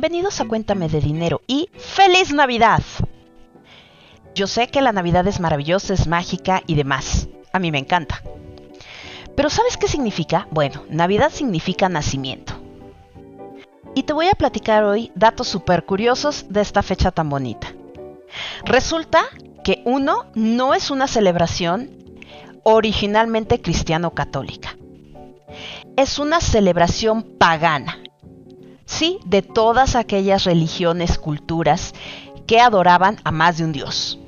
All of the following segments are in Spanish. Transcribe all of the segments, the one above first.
Bienvenidos a Cuéntame de Dinero y ¡Feliz Navidad! Yo sé que la Navidad es maravillosa, es mágica y demás. A mí me encanta. Pero ¿sabes qué significa? Bueno, Navidad significa nacimiento. Y te voy a platicar hoy datos súper curiosos de esta fecha tan bonita. Resulta que uno no es una celebración originalmente cristiano-católica. Es una celebración pagana sí, de todas aquellas religiones, culturas que adoraban a más de un dios.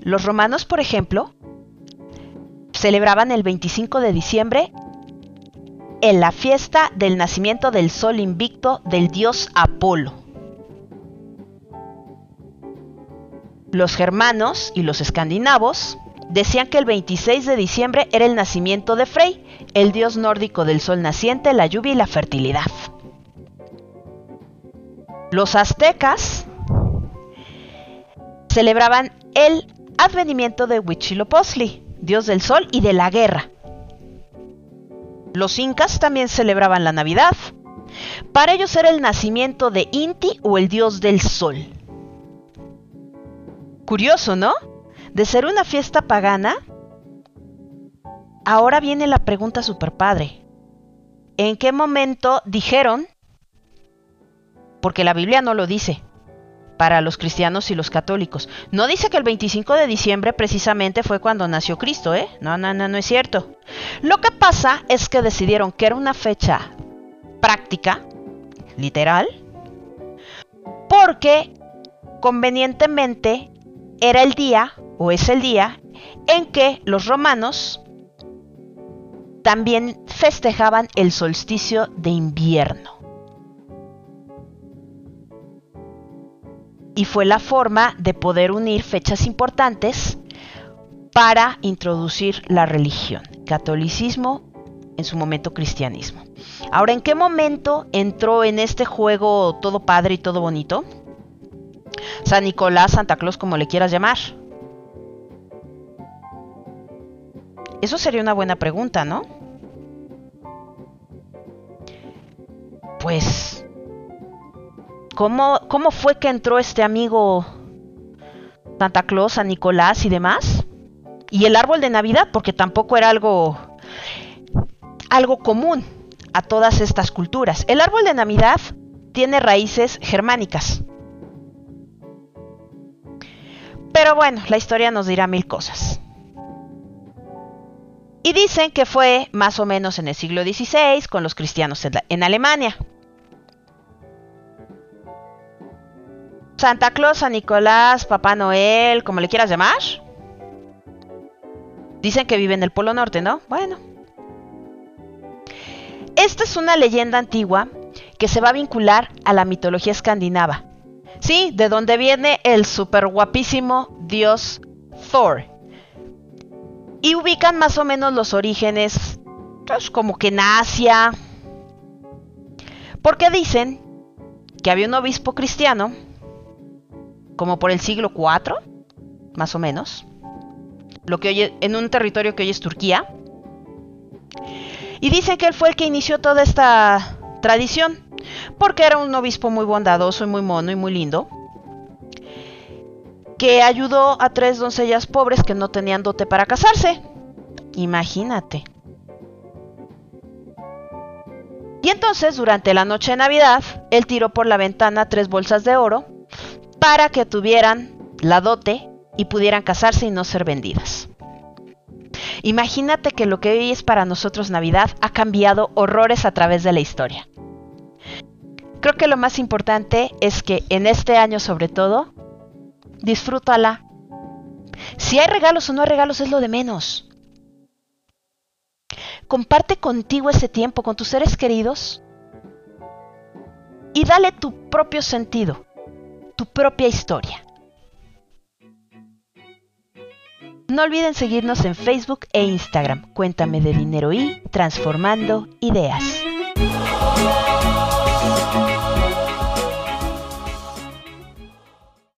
Los romanos, por ejemplo, celebraban el 25 de diciembre en la fiesta del nacimiento del sol invicto del dios Apolo. Los germanos y los escandinavos decían que el 26 de diciembre era el nacimiento de Frey, el dios nórdico del sol naciente, la lluvia y la fertilidad. Los aztecas celebraban el advenimiento de Huitzilopochtli, dios del sol y de la guerra. Los incas también celebraban la Navidad. Para ellos era el nacimiento de Inti o el dios del sol. Curioso, ¿no? De ser una fiesta pagana, ahora viene la pregunta super padre. ¿En qué momento dijeron porque la Biblia no lo dice para los cristianos y los católicos. No dice que el 25 de diciembre precisamente fue cuando nació Cristo, ¿eh? No, no, no, no es cierto. Lo que pasa es que decidieron que era una fecha práctica, literal, porque convenientemente era el día, o es el día, en que los romanos también festejaban el solsticio de invierno. Y fue la forma de poder unir fechas importantes para introducir la religión, catolicismo, en su momento cristianismo. Ahora, ¿en qué momento entró en este juego todo padre y todo bonito? San Nicolás, Santa Claus, como le quieras llamar. Eso sería una buena pregunta, ¿no? Pues ¿Cómo, fue que entró este amigo Santa Claus, San Nicolás y demás? Y el árbol de Navidad, porque tampoco era algo, algo común a todas estas culturas. El árbol de Navidad tiene raíces germánicas. Pero bueno, la historia nos dirá mil cosas. Y dicen que fue más o menos en el siglo XVI con los cristianos en Alemania. Santa Claus, San Nicolás, Papá Noel, como le quieras llamar. Dicen que vive en el Polo Norte, ¿no? Bueno. Esta es una leyenda antigua que se va a vincular a la mitología escandinava. Sí, de donde viene el super guapísimo dios Thor. Y ubican más o menos los orígenes, pues, como que en Asia. Porque dicen que había un obispo cristiano como por el siglo IV, más o menos, lo que hoy, en un territorio que hoy es Turquía. Y dicen que él fue el que inició toda esta tradición, porque era un obispo muy bondadoso y muy mono y muy lindo, que ayudó a tres doncellas pobres que no tenían dote para casarse. Imagínate. Y entonces, durante la noche de Navidad, él tiró por la ventana tres bolsas de oro para que tuvieran la dote y pudieran casarse y no ser vendidas. Imagínate que lo que hoy es para nosotros Navidad ha cambiado horrores a través de la historia. Creo que lo más importante es que en este año sobre todo, disfrútala. Si hay regalos o no hay regalos es lo de menos. Comparte contigo ese tiempo con tus seres queridos y dale tu propio sentido tu propia historia. No olviden seguirnos en Facebook e Instagram. Cuéntame de dinero y transformando ideas.